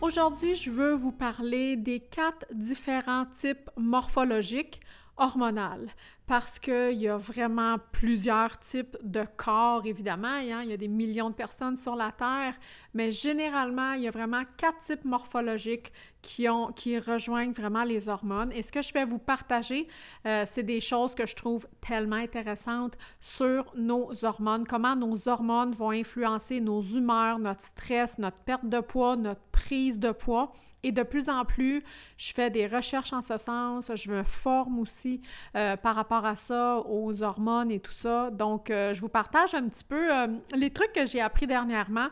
Aujourd'hui, je veux vous parler des quatre différents types morphologiques hormonales parce qu'il y a vraiment plusieurs types de corps, évidemment. Hein. Il y a des millions de personnes sur la Terre, mais généralement, il y a vraiment quatre types morphologiques qui, ont, qui rejoignent vraiment les hormones. Et ce que je vais vous partager, euh, c'est des choses que je trouve tellement intéressantes sur nos hormones, comment nos hormones vont influencer nos humeurs, notre stress, notre perte de poids, notre de poids. Et de plus en plus, je fais des recherches en ce sens, je me forme aussi euh, par rapport à ça, aux hormones et tout ça. Donc, euh, je vous partage un petit peu les trucs que j'ai appris dernièrement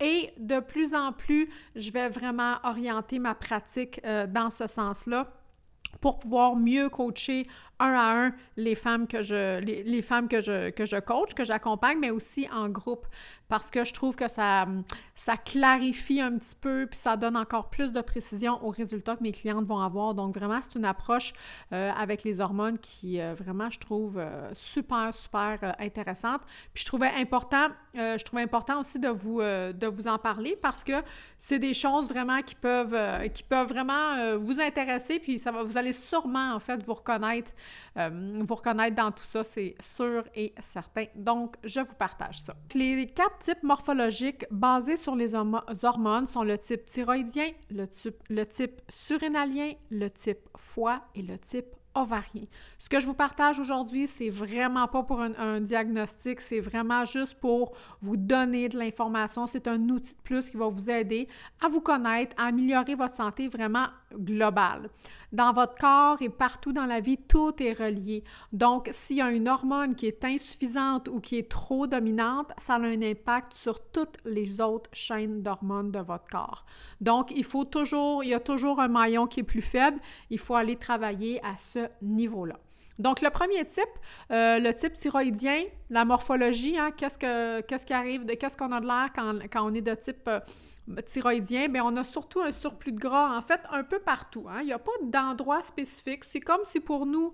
et de plus en plus, je vais vraiment orienter ma pratique euh, dans ce sens-là pour pouvoir mieux coacher un à un les femmes que je, les, femmes que je, que je coach, que j'accompagne, mais aussi en groupe, parce que je trouve que ça, ça clarifie un petit peu, puis ça donne encore plus de précision aux résultats que mes clientes vont avoir. Donc vraiment, c'est une approche euh, avec les hormones qui, euh, vraiment, je trouve euh, super, super intéressante. Puis je trouvais important, je trouvais important aussi de vous, de vous en parler parce que c'est des choses vraiment qui peuvent, qui peuvent vraiment vous intéresser, puis ça va, vous allez sûrement, en fait, vous reconnaître euh, vous reconnaître dans tout ça, c'est sûr et certain. Donc, je vous partage ça. Les quatre types morphologiques basés sur les hormones sont le type thyroïdien, le type, surrénalien, le type foie et le type ovarien. Ce que je vous partage aujourd'hui, c'est vraiment pas pour un, diagnostic, c'est vraiment juste pour vous donner de l'information. C'est un outil de plus qui va vous aider à vous connaître, à améliorer votre santé vraiment globale. Dans votre corps et partout dans la vie, tout est relié. Donc, s'il y a une hormone qui est insuffisante ou qui est trop dominante, ça a un impact sur toutes les autres chaînes d'hormones de votre corps. Donc, il faut toujours, il y a toujours un maillon qui est plus faible. Il faut aller travailler à ce niveau-là. Donc, le premier type, euh, le type thyroïdien, la morphologie, hein, qu'est-ce, que, qu'est-ce qui arrive, qu'est-ce qu'on a de l'air quand, quand on est de type euh, thyroïdien, on a surtout un surplus de gras, en fait, un peu partout. Hein. Il n'y a pas d'endroit spécifique. C'est comme si pour nous,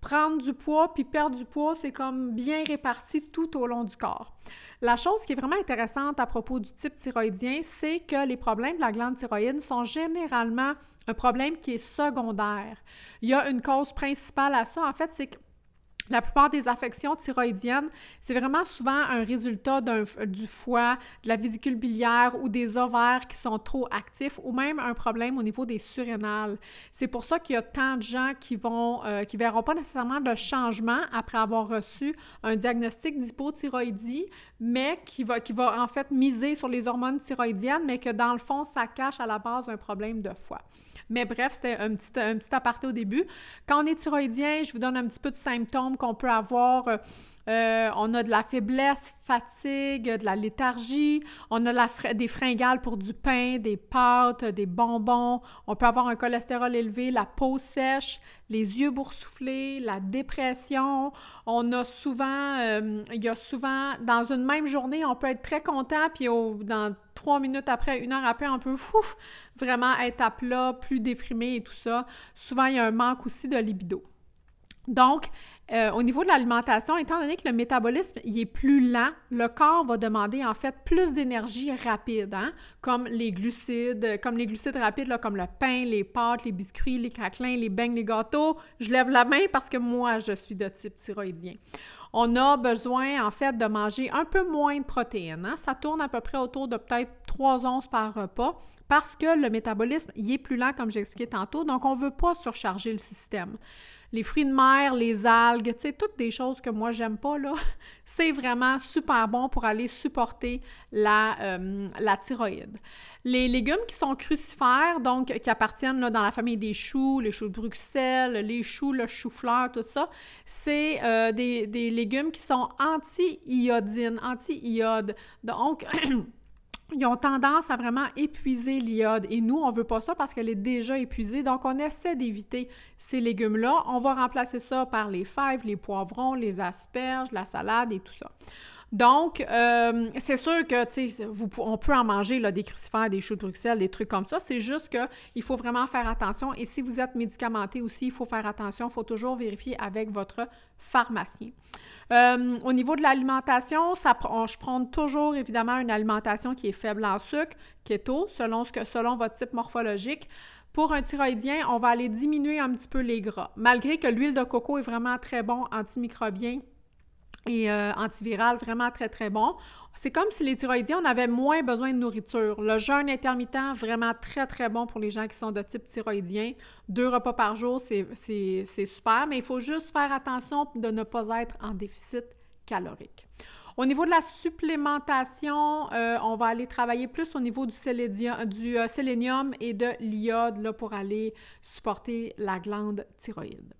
prendre du poids puis perdre du poids, c'est comme bien réparti tout au long du corps. La chose qui est vraiment intéressante à propos du type thyroïdien, c'est que les problèmes de la glande thyroïde sont généralement un problème qui est secondaire. Il y a une cause principale à ça, en fait, c'est que la plupart des affections thyroïdiennes, c'est vraiment souvent un résultat du foie, de la vésicule biliaire ou des ovaires qui sont trop actifs ou même un problème au niveau des surrénales. C'est pour ça qu'il y a tant de gens qui vont, euh, qui verront pas nécessairement de changement après avoir reçu un diagnostic d'hypothyroïdie, mais qui va, qui va en fait miser sur les hormones thyroïdiennes, mais que dans le fond, ça cache à la base un problème de foie. Mais bref, c'était un petit, un petit aparté au début. Quand on est thyroïdien, je vous donne un petit peu de symptômes qu'on peut avoir. Euh, on a de la faiblesse, fatigue, de la léthargie, on a des fringales pour du pain, des pâtes, des bonbons, on peut avoir un cholestérol élevé, la peau sèche, les yeux boursouflés, la dépression. On a souvent, euh, il y a souvent, dans une même journée, on peut être très content, puis dans trois minutes après, une heure après, on peut vraiment être à plat, plus déprimé et tout ça. Souvent, il y a un manque aussi de libido. Donc, euh, au niveau de l'alimentation, étant donné que le métabolisme il est plus lent, le corps va demander en fait plus d'énergie rapide, hein, comme les glucides, comme les glucides rapides, là, comme le pain, les pâtes, les biscuits, les craquelins, les beignes, les gâteaux. Je lève la main parce que moi, je suis de type thyroïdien. On a besoin en fait de manger un peu moins de protéines. Hein. Ça tourne à peu près autour de peut-être 3 onces par repas parce que le métabolisme il est plus lent, comme j'ai expliqué tantôt, donc on ne veut pas surcharger le système les fruits de mer, les algues, tu sais, toutes des choses que moi, j'aime pas. C'est vraiment super bon pour aller supporter la, euh, la thyroïde. Les légumes qui sont crucifères, donc qui appartiennent là, dans la famille des choux, les choux de Bruxelles, les choux, le chou-fleur, tout ça, c'est euh, des, des légumes qui sont anti-iodine, anti-iode. Donc, ils ont tendance à vraiment épuiser l'iode. Et nous, on veut pas ça parce qu'elle est déjà épuisée. Donc, on essaie d'éviter ces légumes-là. On va remplacer ça par les fèves, les poivrons, les asperges, la salade et tout ça. Donc, euh, c'est sûr que, sais, on peut en manger là, des crucifères, des choux de Bruxelles, des trucs comme ça. C'est juste qu'il faut vraiment faire attention. Et si vous êtes médicamenté aussi, il faut faire attention. Il faut toujours vérifier avec votre pharmacien. Euh, au niveau de l'alimentation, je prends toujours évidemment une alimentation qui est faible en sucre, keto, selon, que, selon votre type morphologique. Pour un thyroïdien, on va aller diminuer un petit peu les gras. Malgré que l'huile de coco est vraiment très bon antimicrobien et euh, antiviral, vraiment très très bon. C'est comme si les thyroïdiens, on avait moins besoin de nourriture. Le jeûne intermittent, vraiment très très bon pour les gens qui sont de type thyroïdien. Deux repas par jour, c'est super, mais il faut juste faire attention de ne pas être en déficit calorique. Au niveau de la supplémentation, euh, on va aller travailler plus au niveau du, du euh, sélénium et de l'iode pour aller supporter la glande thyroïde.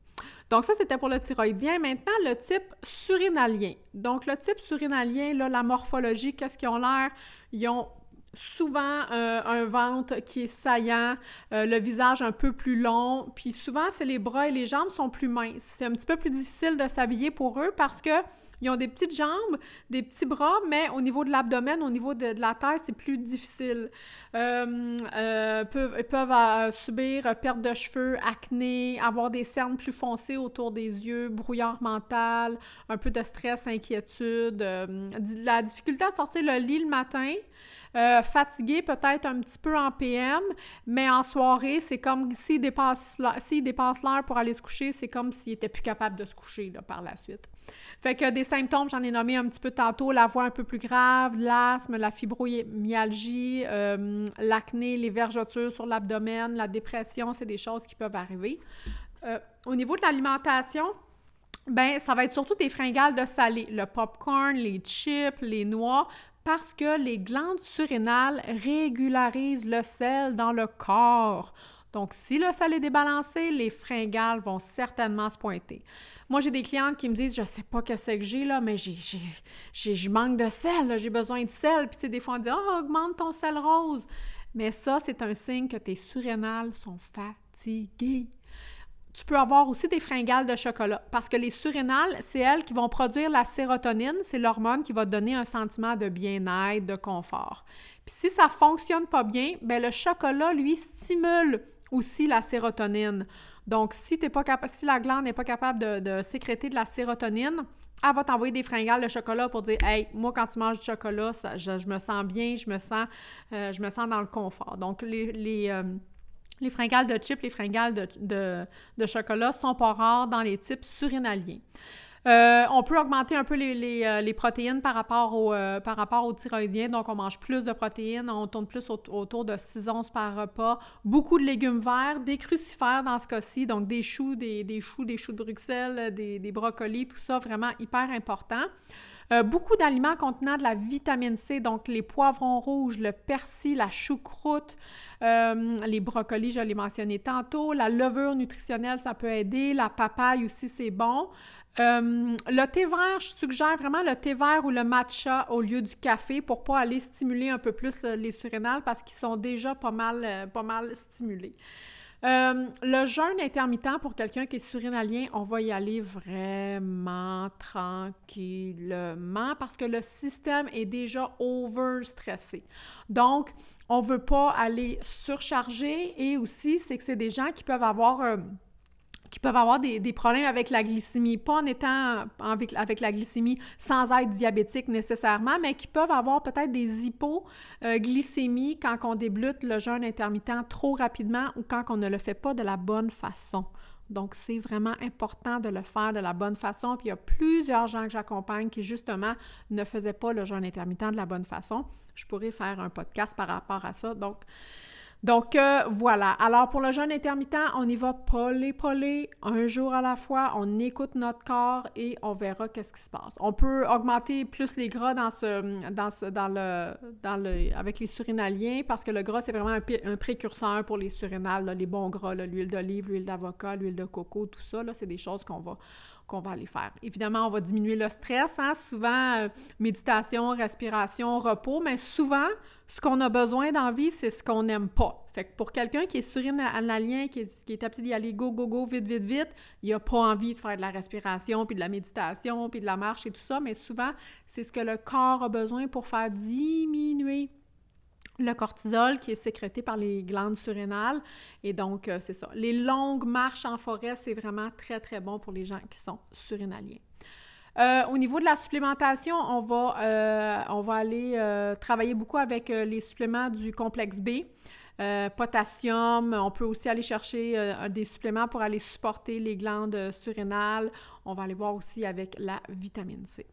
Donc ça, c'était pour le thyroïdien. Maintenant, le type surinalien. Donc le type surinalien, là, la morphologie, qu'est-ce qu'ils ont l'air? Ils ont souvent euh, un ventre qui est saillant, euh, le visage un peu plus long, puis souvent c'est les bras et les jambes sont plus minces. C'est un petit peu plus difficile de s'habiller pour eux parce que ils ont des petites jambes, des petits bras, mais au niveau de l'abdomen, au niveau de, la taille, c'est plus difficile. Euh, euh peuvent, ils peuvent euh, subir perte de cheveux, acné, avoir des cernes plus foncées autour des yeux, brouillard mental, un peu de stress, inquiétude, la difficulté à sortir le lit le matin. Fatigué peut-être un petit peu en PM, mais en soirée, c'est comme s'il dépasse l'heure pour aller se coucher, c'est comme s'il était plus capable de se coucher là, par la suite. Fait que des symptômes, j'en ai nommé un petit peu tantôt, la voix un peu plus grave, l'asthme, la fibromyalgie, euh, l'acné, les vergetures sur l'abdomen, la dépression, c'est des choses qui peuvent arriver. Euh, au niveau de l'alimentation, ben ça va être surtout des fringales de salé, le popcorn, les chips, les noix, parce que les glandes surrénales régularisent le sel dans le corps. Donc, si le sel est débalancé, les fringales vont certainement se pointer. Moi, j'ai des clientes qui me disent Je sais pas que c'est que j'ai, là, mais j'ai, je manque de sel, j'ai besoin de sel. Puis, tu sais, des fois, on dit oh, augmente ton sel rose. Mais ça, c'est un signe que tes surrénales sont fatiguées. Tu peux avoir aussi des fringales de chocolat parce que les surrénales, c'est elles qui vont produire la sérotonine, c'est l'hormone qui va donner un sentiment de bien-être, de confort. Puis si ça fonctionne pas bien, ben le chocolat lui stimule aussi la sérotonine. Donc si pas si la glande n'est pas capable de, sécréter de la sérotonine, elle va t'envoyer des fringales de chocolat pour dire Hey, moi, quand tu manges du chocolat, je, me sens bien, je me sens, euh, je me sens dans le confort. Donc, les, euh, les fringales de chips, les fringales de, de, chocolat sont pas rares dans les types surinaliens. Euh, on peut augmenter un peu les, euh, protéines par rapport, au, euh, par rapport au thyroïdien. Donc, on mange plus de protéines, on tourne plus autour de 6 onces par repas. Beaucoup de légumes verts, des crucifères dans ce cas-ci, donc des choux, des, choux, des choux de Bruxelles, des, brocolis, tout ça, vraiment hyper important. Beaucoup d'aliments contenant de la vitamine C, donc les poivrons rouges, le persil, la choucroute, les brocolis, je l'ai mentionné tantôt, la levure nutritionnelle, ça peut aider, la papaye aussi, c'est bon. Euh, le thé vert, je suggère vraiment le thé vert ou le matcha au lieu du café pour pas aller stimuler un peu plus les surrénales parce qu'ils sont déjà pas mal, mal stimulés. Euh, le jeûne intermittent pour quelqu'un qui est surinalien, on va y aller vraiment tranquillement parce que le système est déjà over-stressé. Donc, on ne veut pas aller surcharger et aussi, c'est que c'est des gens qui peuvent avoir... Euh, qui peuvent avoir des, problèmes avec la glycémie, pas en étant avec, avec, la glycémie sans être diabétique nécessairement, mais qui peuvent avoir peut-être des hypoglycémies quand on débute le jeûne intermittent trop rapidement ou quand on ne le fait pas de la bonne façon. Donc, c'est vraiment important de le faire de la bonne façon. Puis, il y a plusieurs gens que j'accompagne qui, justement, ne faisaient pas le jeûne intermittent de la bonne façon. Je pourrais faire un podcast par rapport à ça. Donc, donc euh, voilà. Alors pour le jeûne intermittent, on y va polé-polé, un jour à la fois. On écoute notre corps et on verra qu'est-ce qui se passe. On peut augmenter plus les gras dans ce, dans ce, dans le, dans le, avec les surinaliens parce que le gras c'est vraiment un, précurseur pour les surinales, les bons gras, l'huile d'olive, l'huile d'avocat, l'huile de coco, tout ça. c'est des choses qu'on va qu'on va aller faire. Évidemment, on va diminuer le stress, hein? souvent euh, méditation, respiration, repos, mais souvent, ce qu'on a besoin dans vie, c'est ce qu'on n'aime pas. Fait que pour quelqu'un qui est surinalien, qui est, qui est habitué d'y aller go, go, go, vite, vite, vite, il n'a pas envie de faire de la respiration, puis de la méditation, puis de la marche et tout ça, mais souvent, c'est ce que le corps a besoin pour faire diminuer le cortisol qui est sécrété par les glandes surrénales. Et donc, euh, c'est ça. Les longues marches en forêt, c'est vraiment très, très bon pour les gens qui sont surrénaliens. Euh, au niveau de la supplémentation, on va, euh, on va aller travailler beaucoup avec les suppléments du complexe B. potassium, on peut aussi aller chercher des suppléments pour aller supporter les glandes surrénales. On va aller voir aussi avec la vitamine C.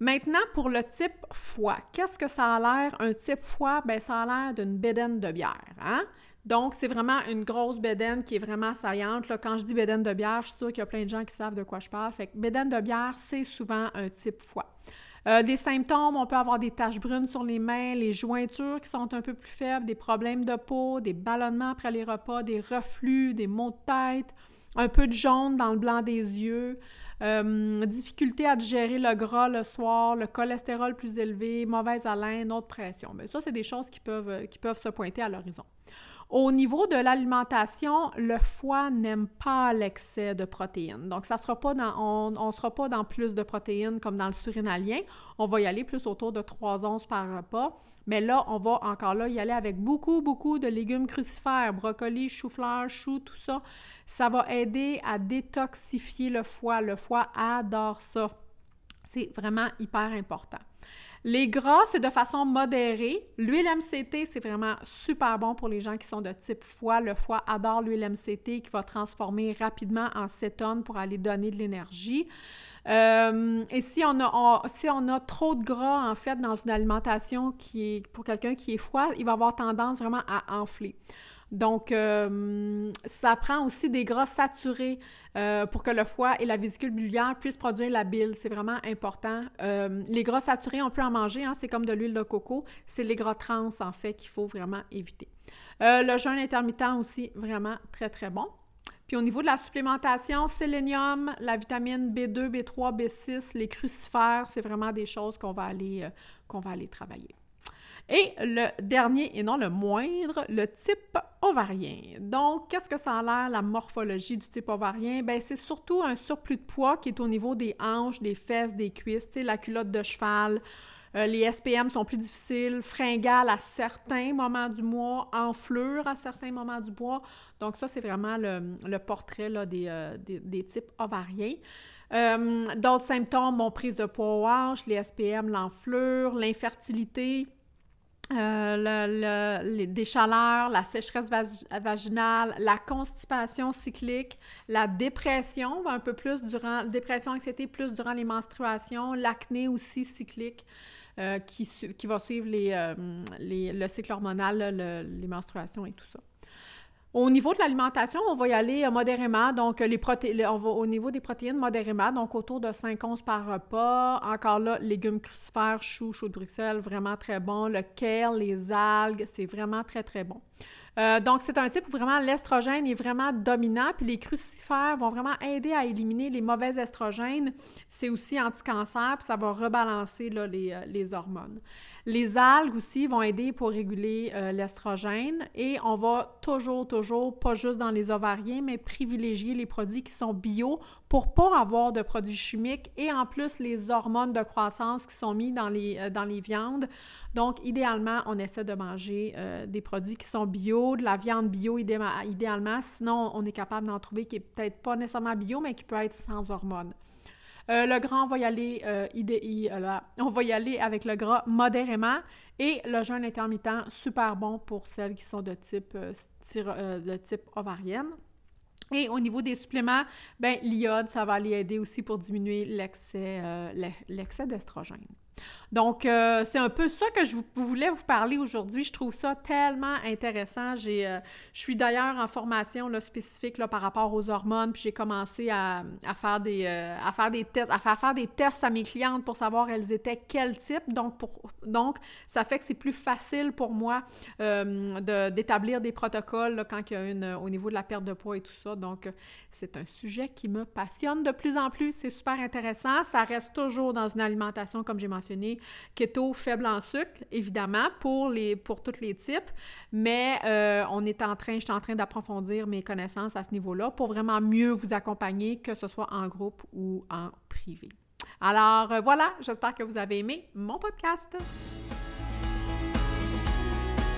Maintenant, pour le type foie, qu'est-ce que ça a l'air? Un type foie, ben ça a l'air d'une bédaine de bière, hein? Donc, c'est vraiment une grosse bédaine qui est vraiment saillante. Là, quand je dis bédaine de bière, je suis sûre qu'il y a plein de gens qui savent de quoi je parle. Fait bédaine de bière, c'est souvent un type foie. Euh, des symptômes, on peut avoir des taches brunes sur les mains, les jointures qui sont un peu plus faibles, des problèmes de peau, des ballonnements après les repas, des reflux, des maux de tête, un peu de jaune dans le blanc des yeux, euh, difficulté à digérer le gras le soir, le cholestérol plus élevé, mauvaise haleine, haute pression. Bien, ça, c'est des choses qui peuvent, qui peuvent se pointer à l'horizon. Au niveau de l'alimentation, le foie n'aime pas l'excès de protéines. Donc, ça sera pas on ne sera pas dans plus de protéines comme dans le surinalien. On va y aller plus autour de 3 onces par repas. Mais là, on va encore là y aller avec beaucoup, beaucoup de légumes crucifères, brocolis, chou-fleur, choux, tout ça. Ça va aider à détoxifier le foie. Le foie adore ça. C'est vraiment hyper important. Les gras, c'est de façon modérée. L'huile MCT, c'est vraiment super bon pour les gens qui sont de type foie. Le foie adore l'huile MCT qui va transformer rapidement en cétone pour aller donner de l'énergie. Euh, et si on, a, trop de gras, en fait, dans une alimentation qui pour quelqu'un qui est foie, il va avoir tendance vraiment à enfler. Donc, euh, ça prend aussi des gras saturés euh, pour que le foie et la vésicule biliaire puissent produire la bile. C'est vraiment important. Euh, les gras saturés, on peut en manger, hein, c'est comme de l'huile de coco. C'est les gras trans, en fait, qu'il faut vraiment éviter. le jeûne intermittent aussi, vraiment très, très bon. Puis au niveau de la supplémentation, sélénium, la vitamine B2, B3, B6, les crucifères, c'est vraiment des choses qu'on va aller, qu'on va aller travailler. Et le dernier, et non le moindre, le type ovarien. Donc, qu'est-ce que ça a l'air, la morphologie du type ovarien? Bien, c'est surtout un surplus de poids qui est au niveau des hanches, des fesses, des cuisses, la culotte de cheval. Euh, les SPM sont plus difficiles, fringales à certains moments du mois, enflure à certains moments du mois. Donc, ça, c'est vraiment le, portrait euh, des, types ovariens. Euh, d'autres symptômes, bon, prise de poids aux hanches, les SPM, l'enflure, l'infertilité, euh, des chaleurs, la sécheresse vaginale, la constipation cyclique, la dépression, un peu plus durant, dépression, anxiété plus durant les menstruations, l'acné aussi cyclique. Euh, qui, qui, va suivre les, euh, les, le cycle hormonal, les menstruations et tout ça. Au niveau de l'alimentation, on va y aller euh, modérément, donc les protéines, on va au niveau des protéines modérément, donc autour de 5 onces par repas. Encore là, légumes crucifères, choux, choux de Bruxelles, vraiment très bon. Le kale, les algues, c'est vraiment très, très bon. Euh, donc, c'est un type où vraiment l'estrogène est vraiment dominant, puis les crucifères vont vraiment aider à éliminer les mauvais estrogènes. C'est aussi anti-cancer, puis ça va rebalancer là, les, euh, les, hormones. Les algues aussi vont aider pour réguler euh, l'estrogène et on va toujours, toujours, pas juste dans les ovariens, mais privilégier les produits qui sont bio pour pas avoir de produits chimiques et en plus les hormones de croissance qui sont mis dans les, dans les viandes. Donc, idéalement, on essaie de manger des produits qui sont bio de la viande bio idéalement. Sinon, on est capable d'en trouver qui est peut-être pas nécessairement bio, mais qui peut être sans hormones. Euh, le gras, on va y aller, euh, euh, on va y aller avec le gras modérément et le jeûne intermittent, super bon pour celles qui sont de type, de type ovarienne. Et au niveau des suppléments, ben, l'iode, ça va aller aider aussi pour diminuer l'excès, l'excès d'estrogène. Donc, euh, c'est un peu ça que je voulais vous parler aujourd'hui. Je trouve ça tellement intéressant. J'ai, euh, je suis d'ailleurs en formation là, spécifique là, par rapport aux hormones, puis j'ai commencé à, faire des, euh, à faire des tests, à faire faire des tests à mes clientes pour savoir elles étaient quel type. Donc, pour, donc ça fait que c'est plus facile pour moi d'établir des protocoles quand il y a une, au niveau de la perte de poids et tout ça. Donc, c'est un sujet qui me passionne de plus en plus. C'est super intéressant. Ça reste toujours dans une alimentation, comme j'ai mentionné, keto faible en sucre, évidemment, pour, les, pour tous les types. Mais euh, on est en train, je suis en train d'approfondir mes connaissances à ce niveau-là pour vraiment mieux vous accompagner, que ce soit en groupe ou en privé. Alors euh, voilà, j'espère que vous avez aimé mon podcast.